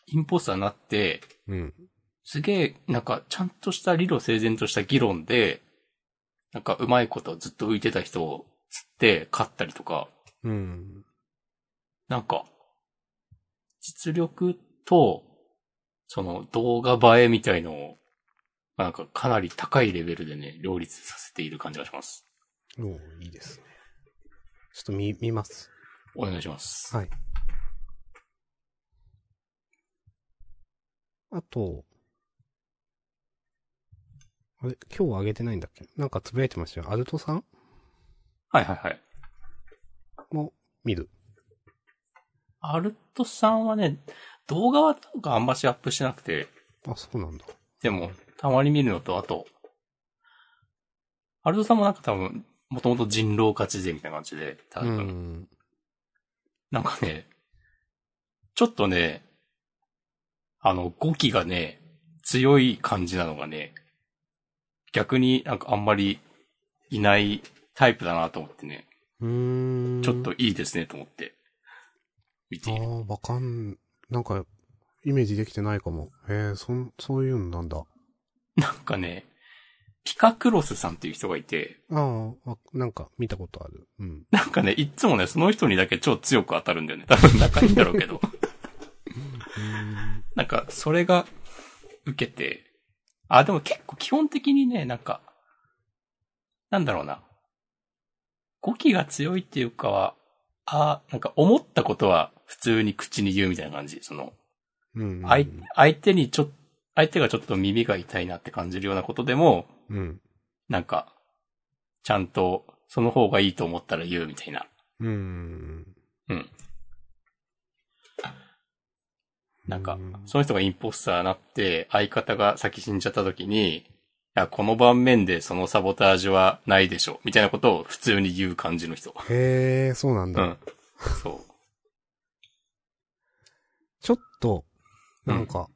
インポスターになって、うん。すげえ、なんか、ちゃんとした理路整然とした議論で、なんか、うまいことずっと浮いてた人を釣って勝ったりとか、うん。なんか、実力と、その動画映えみたいのを、なんかかなり高いレベルでね、両立させている感じがします。おーいいですね。ちょっと見、見ます。お願いします。はい。あと、あれ、今日あげてないんだっけ？なんかつぶやいてましたよ。アルトさん？はいはいはい。も見る。アルトさんはね、動画はなんかあんましアップしてなくて、あ、そうなんだ。でも、たまに見るのと、あと、アルトさんもなんか多分、もともと人狼勝ちでみたいな感じで、多う分、ん。なんかね、ちょっとね、あの、語気がね、強い感じなのがね、逆になんかあんまりいないタイプだなと思ってね、うーん。ちょっといいですねと思って、見ている。ああ、わかん、なんか、イメージできてないかも。へえ、そん、そういうのなんだ。なんかね、ピカクロスさんっていう人がいて、ああ、わなんか見たことある。うん。なんかね、いっつもね、その人にだけ超強く当たるんだよね。多分仲いいんだろうけど。なんか、それが受けて、あ、でも結構基本的にね、なんか、なんだろうな。語気が強いっていうかは、あ、なんか思ったことは普通に口に言うみたいな感じ。その、うん。相相手にちょっ相手がちょっと耳が痛いなって感じるようなことでも、うん。なんか、ちゃんと、その方がいいと思ったら言うみたいな。うん。うん。なんかう、その人がインポスターになって、相方が先死んじゃった時に、いや、この盤面でそのサボタージュはないでしょ、みたいなことを普通に言う感じの人。へえ、そうなんだ。うん。そう。ちょっと、なんか、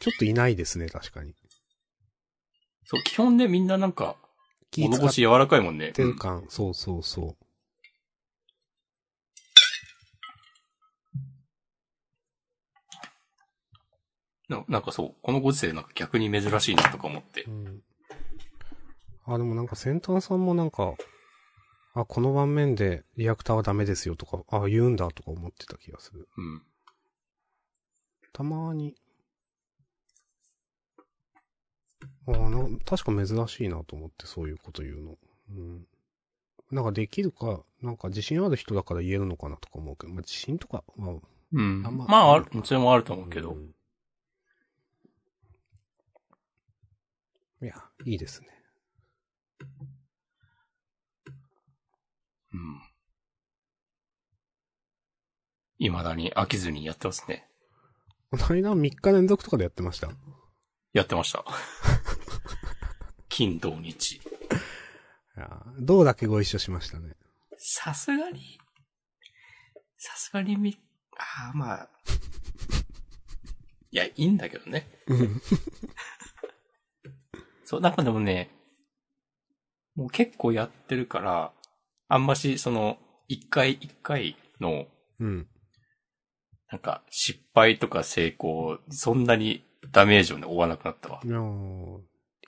ちょっといないですね、確かに。そう、基本でみんななんか、気使っ物腰柔らかいもんね。うんてる感、そうそうそう。ななんかそう、このご時世なんか逆に珍しいなとか思ってう。ん。あ、でもなんか先端さんもなんか、あ、この盤面でリアクターはダメですよとか、あ、言うんだとか思ってた気がする。うん。たまに。ああ、な、確か珍しいなと思ってそういうこと言うの。うん。なんかできるか、なんか自信ある人だから言えるのかなとか思うけど、まあ自信とか、まあ、うん。あんままあ、ある、それもあると思うけど。うんいや、いいですね。うん。未だに飽きずにやってますね。*laughs* この間3日連続とかでやってました？やってました。*laughs* 金土日。いやどうだけご一緒しましたね？さすがに、さすがにみ、ああ、まあ。*laughs* いや、いいんだけどね。うん。*laughs* そう、なんかでもね、もう結構やってるから、あんまし、その、一回一回の、うん。なんか、失敗とか成功、そんなにダメージをね、負わなくなったわ。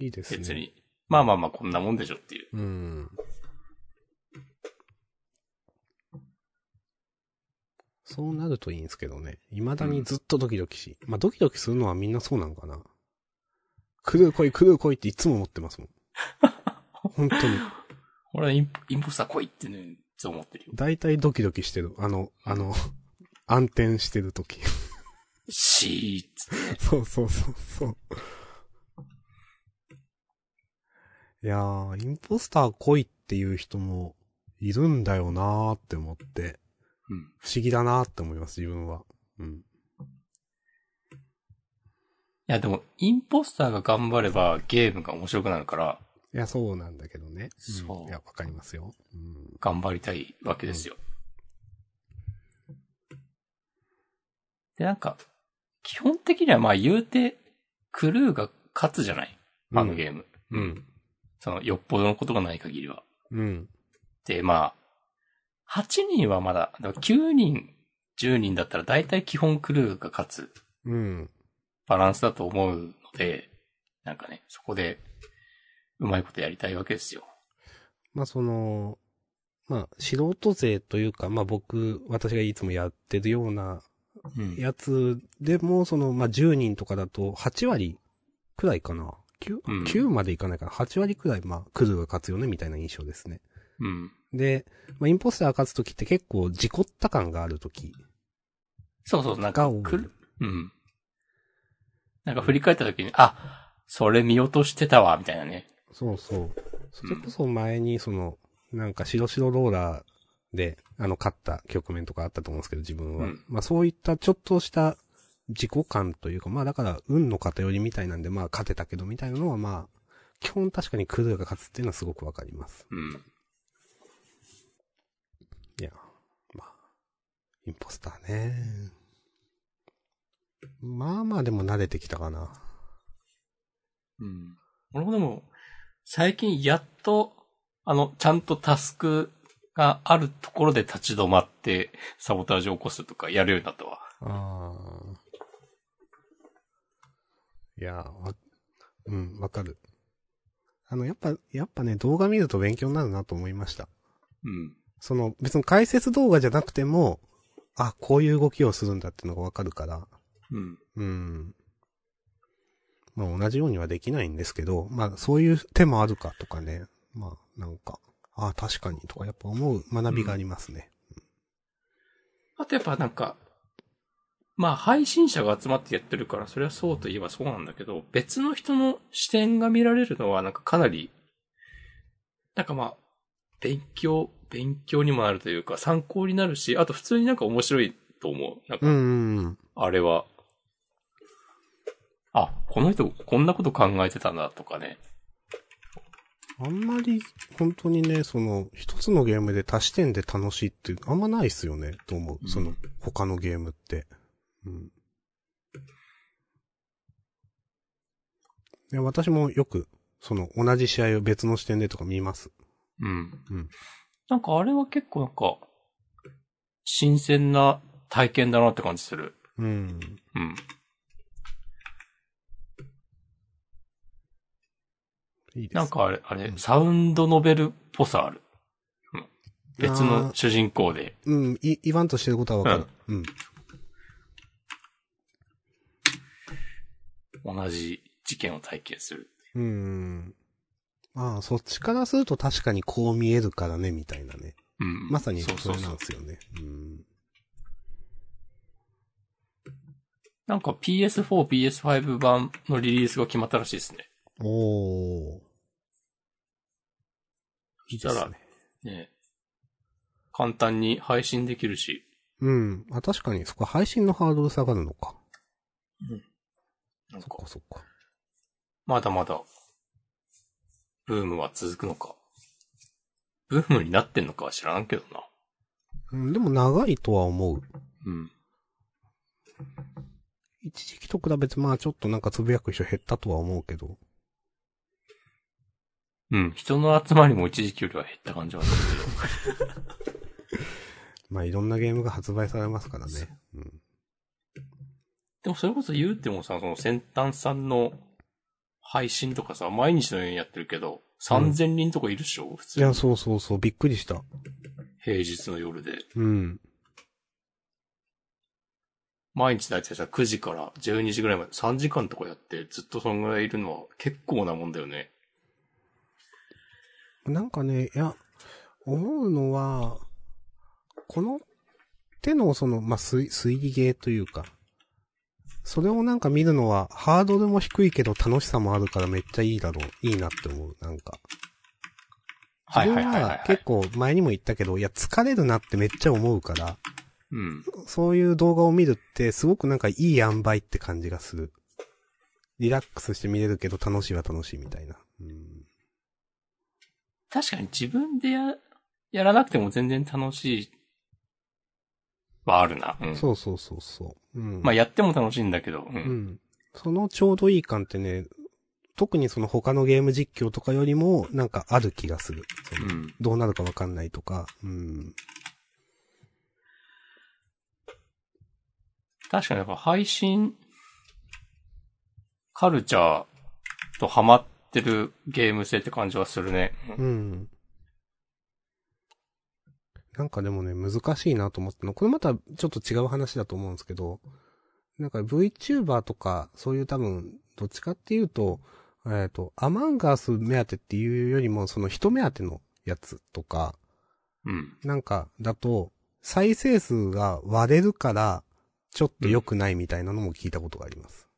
いいいですね。別に。まあまあまあ、こんなもんでしょっていう。うん。そうなるといいんですけどね。未だにずっとドキドキし。まあ、ドキドキするのはみんなそうなんかな。来る来い来る来いっていつも思ってますもん。*laughs* 本当に。俺はインポインポスター来いってね、そう思ってるよ。大体ドキドキしてる。あの、あの、暗転してる時。シーって。そうそうそうそう。いやー、インポスター来いっていう人もいるんだよなーって思って。うん。不思議だなーって思います、自分は。うん。いや、でも、インポスターが頑張ればゲームが面白くなるから、いや、そうなんだけどね。んそういや、わかりますよ。うん。頑張りたいわけですよ。で、なんか、基本的にはまあ言うて、クルーが勝つじゃない？あのゲーム。うん。その、よっぽどのことがない限りは。うん。で、まあ、8人はまだ、だから9人、10人だったら大体基本クルーが勝つうん。バランスだと思うので、なんかね、そこで、うまいことやりたいわけですよ。まあ、その、まあ、素人勢というか、まあ僕、私がいつもやってるようなうん。やつでも、その、まあ10人とかだと、8割くらいかな。9、うん9までいかないから、8割くらい、まあ、クルーが勝つよね、みたいな印象ですね。うん。で、まあ、インポスターが勝つときって結構、事故った感があるときそうそう、なんかくる、うん。なんか振り返った時に、あ、それ見落としてたわ、みたいなね。そうそう。それこそ前に、その、なんか白白ローラーで、あの、勝った局面とかあったと思うんですけど、自分は。うんまあそういったちょっとした自己感というか、まあだから、運の偏りみたいなんで、まあ勝てたけど、みたいなのはまあ、基本確かにクルーが勝つっていうのはすごくわかります。うん。いや、まあ、インポスターね。まあまあでも慣れてきたかな。うん。俺もでも、最近やっと、あの、ちゃんとタスクがあるところで立ち止まって、サボタージュを起こすとかやるようになったわ。ああ。いや、わ、うん、わかる。あの、やっぱ、やっぱね、動画見ると勉強になるなと思いました。うん。その、別に解説動画じゃなくても、あ、こういう動きをするんだっていうのがわかるから、うん。うん。まあ同じようにはできないんですけど、まあそういう手もあるかとかね、まあなんか、あ確かにとかやっぱ思う学びがありますね。あとやっぱなんか、まあ配信者が集まってやってるから、それはそうといえばそうなんだけど、別の人の視点が見られるのはなんかかなり、なんかまあ、勉強、勉強にもなるというか参考になるし、あと普通になんか面白いと思う。なんかうん、うんうん。あれは。あ、この人こんなこと考えてたんだとかね。あんまり、本当にね、その、一つのゲームで多視点で楽しいって、あんまないっすよね、と思う。うんその、他のゲームって。うん。いや、私もよく、その、同じ試合を別の視点でとか見ます。うん。うん。なんかあれは結構なんか、新鮮な体験だなって感じする。うん。うん。いいです。なんかあれ、あれ、うんサウンドノベルっぽさある。うん。別の主人公で。うん、い、言わんとしてることはわかる。うん。同じ事件を体験する。うん。まあ、そっちからすると確かにこう見えるからね、みたいなね。うん。まさにそうそうそうそれなんで。すよね。うん。なんか PS4、PS5 版のリリースが決まったらしいですね。おー。いいらね。ね簡単に配信できるし。うん。あ、確かに、そこ配信のハードル下がるのか。なんかそっか、そっか。まだまだ、ブームは続くのか。ブームになってんのかは知らんけどな。うん、でも長いとは思う。うん。一時期と比べてまあちょっとなんかつぶやく人減ったとは思うけど。うん。人の集まりも一時期よりは減った感じはするけど。*laughs* まあいろんなゲームが発売されますからね。うん。でもそれこそ言うてもさ、その先端さんの配信とかさ、毎日のようにやってるけど、3000人とかいるでしょ、普通にいや、。そうそうそう、びっくりした。平日の夜で。うん。毎日大体さ、9時から12時ぐらいまで3時間とかやって、ずっとそんぐらいいるのは結構なもんだよね。なんかね、いや、思うのは、この手のその、まあ、推推理ゲーというか、それをなんか見るのは、ハードルも低いけど楽しさもあるからめっちゃいいだろう。いいなって思う。なんか。はい自分はいはいはい、はい。結構前にも言ったけど、いや、疲れるなってめっちゃ思うから、うん。そういう動画を見るって、すごくなんかいい塩梅って感じがする。リラックスして見れるけど楽しいは楽しいみたいな。うん。確かに自分でや、やらなくても全然楽しい、はあるな。うん。そうそうそうそう。うん。まあやっても楽しいんだけど、う。うんん。そのちょうどいい感ってね、特にその他のゲーム実況とかよりもなんかある気がする。うん。どうなるかわかんないとか。うん。確かにやっぱ配信、カルチャーとハマってるゲーム性って感じはするね。うんうん。なんかでもね、難しいなと思ったの。これまたちょっと違う話だと思うんですけど、なんか VTuber とか、そういう多分、どっちかっていうと、えっ、と、アマンガース目当てっていうよりも、その人目当てのやつとか、うん。なんか、だと、再生数が割れるから、ちょっと良くないみたいなのも聞いたことがあります。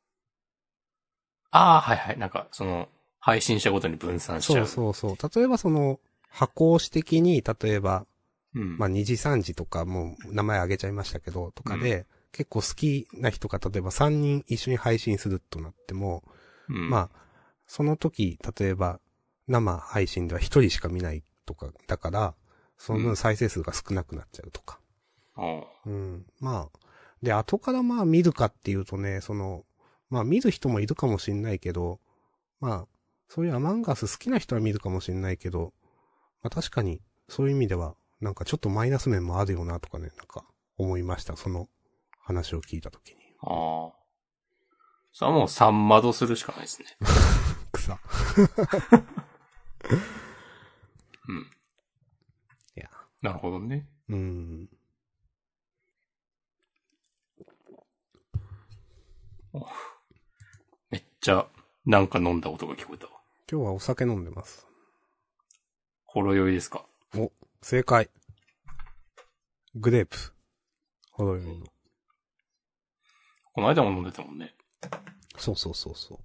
ああ、はいはい。なんか、その、配信者ごとに分散しちゃ。そううそうそう。例えばその、箱押し的に、例えば、うん。まあ、2時3時とかもう名前挙げちゃいましたけど、とかで、結構好きな人が例えば3人一緒に配信するとなっても、うん、まあ、その時、例えば、生配信では1人しか見ないとか、だから、その分再生数が少なくなっちゃうとか。ああうん。まあ、で、後からまあ見るかっていうとね、その、まあ見る人もいるかもしんないけど、まあ、そういうアマンガス好きな人は見るかもしんないけど、まあ確かに、そういう意味では、なんかちょっとマイナス面もあるよなとかね、なんか思いました。その話を聞いたときに。ああ。それはもう三窓するしかないですね。*laughs* 草。*laughs* うん。いや。なるほどね。うん。めっちゃ、なんか飲んだ音が聞こえたわ。今日はお酒飲んでます。ほろ酔いですか？お、正解。グレープ。ほどよいの。この間も飲んでたもんね。そうそうそうそう。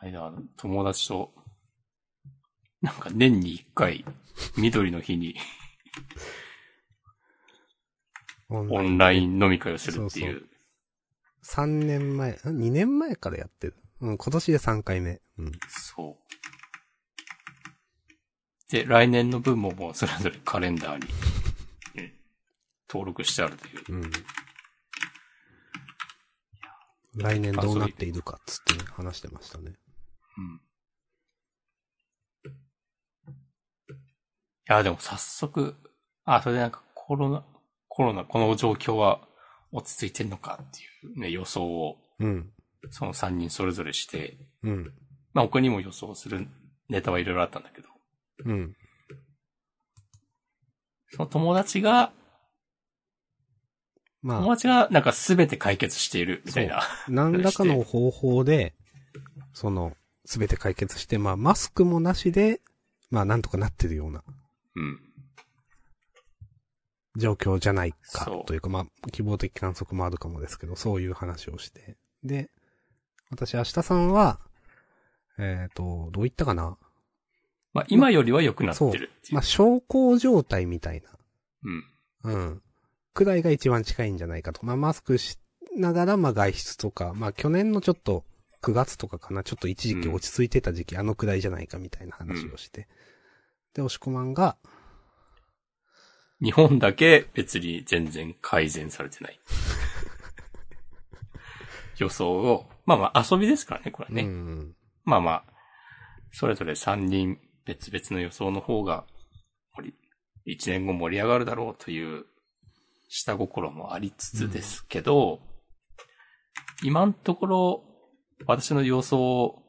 間、友達と、なんか年に一回、緑の日にオンライン飲み会をするっていう。3年前、ん ?2 年前からやってる。うん、今年で3回目。うん。そう。で、来年の分ももうそれぞれカレンダーに、うん登録してあるという。うん。来年どうなっているかっつってね、話してましたね。うん。いや、でも早速、あ、それでなんかコロナ、コロナ、この状況は落ち着いてんのかっていうね、予想を、うん。その3人それぞれして、うん。まあ他にも予想するネタはいろいろあったんだけど、うん。その友達が、ま友達がなんか全て解決しているみたいな。あ、何らかの方法で、その、すべて解決して、まあ、マスクもなしで、まあ、なんとかなってるようなうん。状況じゃないかというか、まあ、希望的観測もあるかもですけど、そういう話をして。で、私、明日さんは、えっ、と、どう言ったかな？まあ今よりは良くなってるっていう。まあ、小康状態みたいうん。な。うん。くらいが一番近いんじゃないかと。まあ、マスクしながら、まあ、外出とか、まあ、去年のちょっと、9月とかかな、ちょっと一時期落ち着いてた時期、あのくらいじゃないかみたいな話をして。で、押し込まんが、日本だけ別に全然改善されてない。予想を、まあまあ遊びですからね、これはね。うん。まあまあ、それぞれ3人別々の予想の方が、盛り、1年後盛り上がるだろうという下心もありつつですけど、今のところ、私の予想、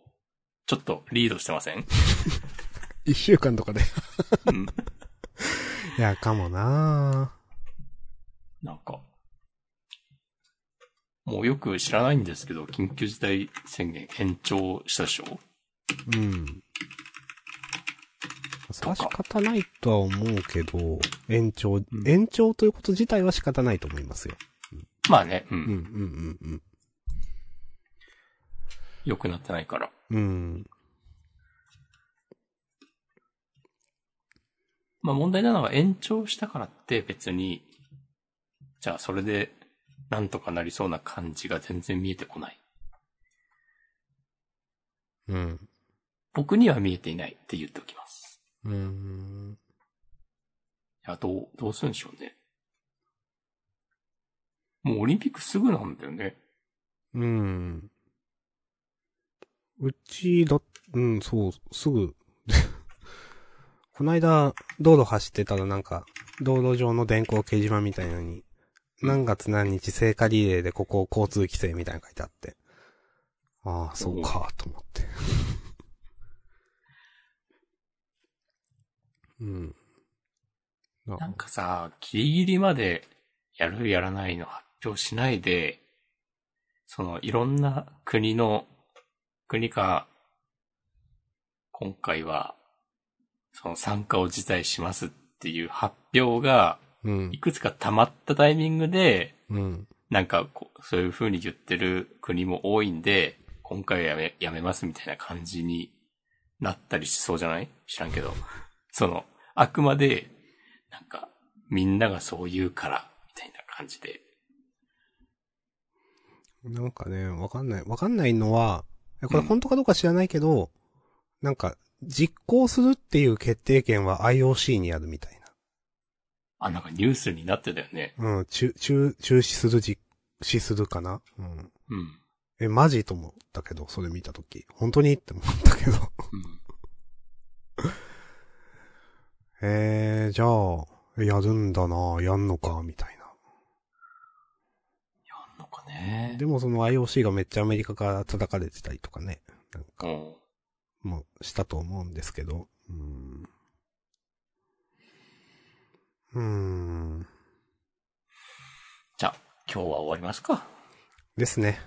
ちょっとリードしてません？*laughs* 一週間とかで。うん。いや、かもななんか、もうよく知らないんですけど、緊急事態宣言延長したでしょ？うん。それは仕方ないとは思うけど、延長、ん延長ということ自体は仕方ないと思いますよ。まあね、う。うんん、うん、うん、良くなってないから。うん。うん。まあ問題なのは延長したからって別に、じゃあそれでなんとかなりそうな感じが全然見えてこない。うん。僕には見えていないって言っておきます。うん。いや、どう、どうするんでしょうね。もうオリンピックすぐなんだよね。うん。うちだ、うん、そう、すぐ。*laughs* こないだ、道路走ってたらなんか、道路上の電光掲示板みたいなのに、何月何日聖火リレーでここ交通規制みたいなの書いてあって。ああ、そうか、と思って。*laughs* うん。ななんかさ、ギリギリまでやるやらないの発表しないで、そのいろんな国の、国か、今回は、その参加を辞退しますっていう発表が、うんい。くつか溜まったタイミングで、うん。なんかこう、そういう風に言ってる国も多いんで、今回はやめ、やめますみたいな感じになったりしそうじゃない？知らんけど。その、あくまで、なんか、みんながそう言うから、みたいな感じで。なんかね、わかんない。わかんないのは、えこれうん本当かどうか知らないけど、なんか、実行するっていう決定権は IOC にあるみたいあ、なんかニュースになってたよね。な。うん、中、中、中止する実施するかな？うん。うん。え、マジと思ったけど、それ見たとき。本当にって思ったけど。うん。*laughs* えー、じゃあ、やるんだなやんのか、みたいな。やんのかね。でもその IOC がめっちゃアメリカから叩かれてたりとかね。なんか、うん。もう、したと思うんですけど。うーん。うーん。じゃあ、今日は終わりますか。ですね。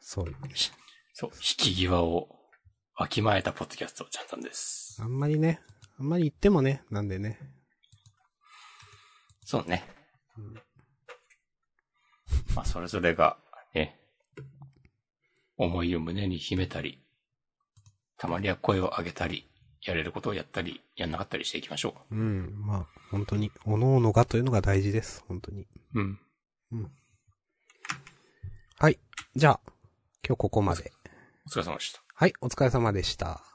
そう。そう、引き際をわきまえたポッドキャスト、ちゃんたんです。あんまりね、あんまり言ってもね、なんでね。そうね。うんまあ、それぞれが、ね、思いを胸に秘めたり、たまには声を上げたり、やれることをやったり、やんなかったりしていきましょうん、まあ、本当に、各々がというのが大事です。本当に。う。うん。はい。じゃあ、今日ここまで。お疲れ様でした。はい、お疲れ様でした。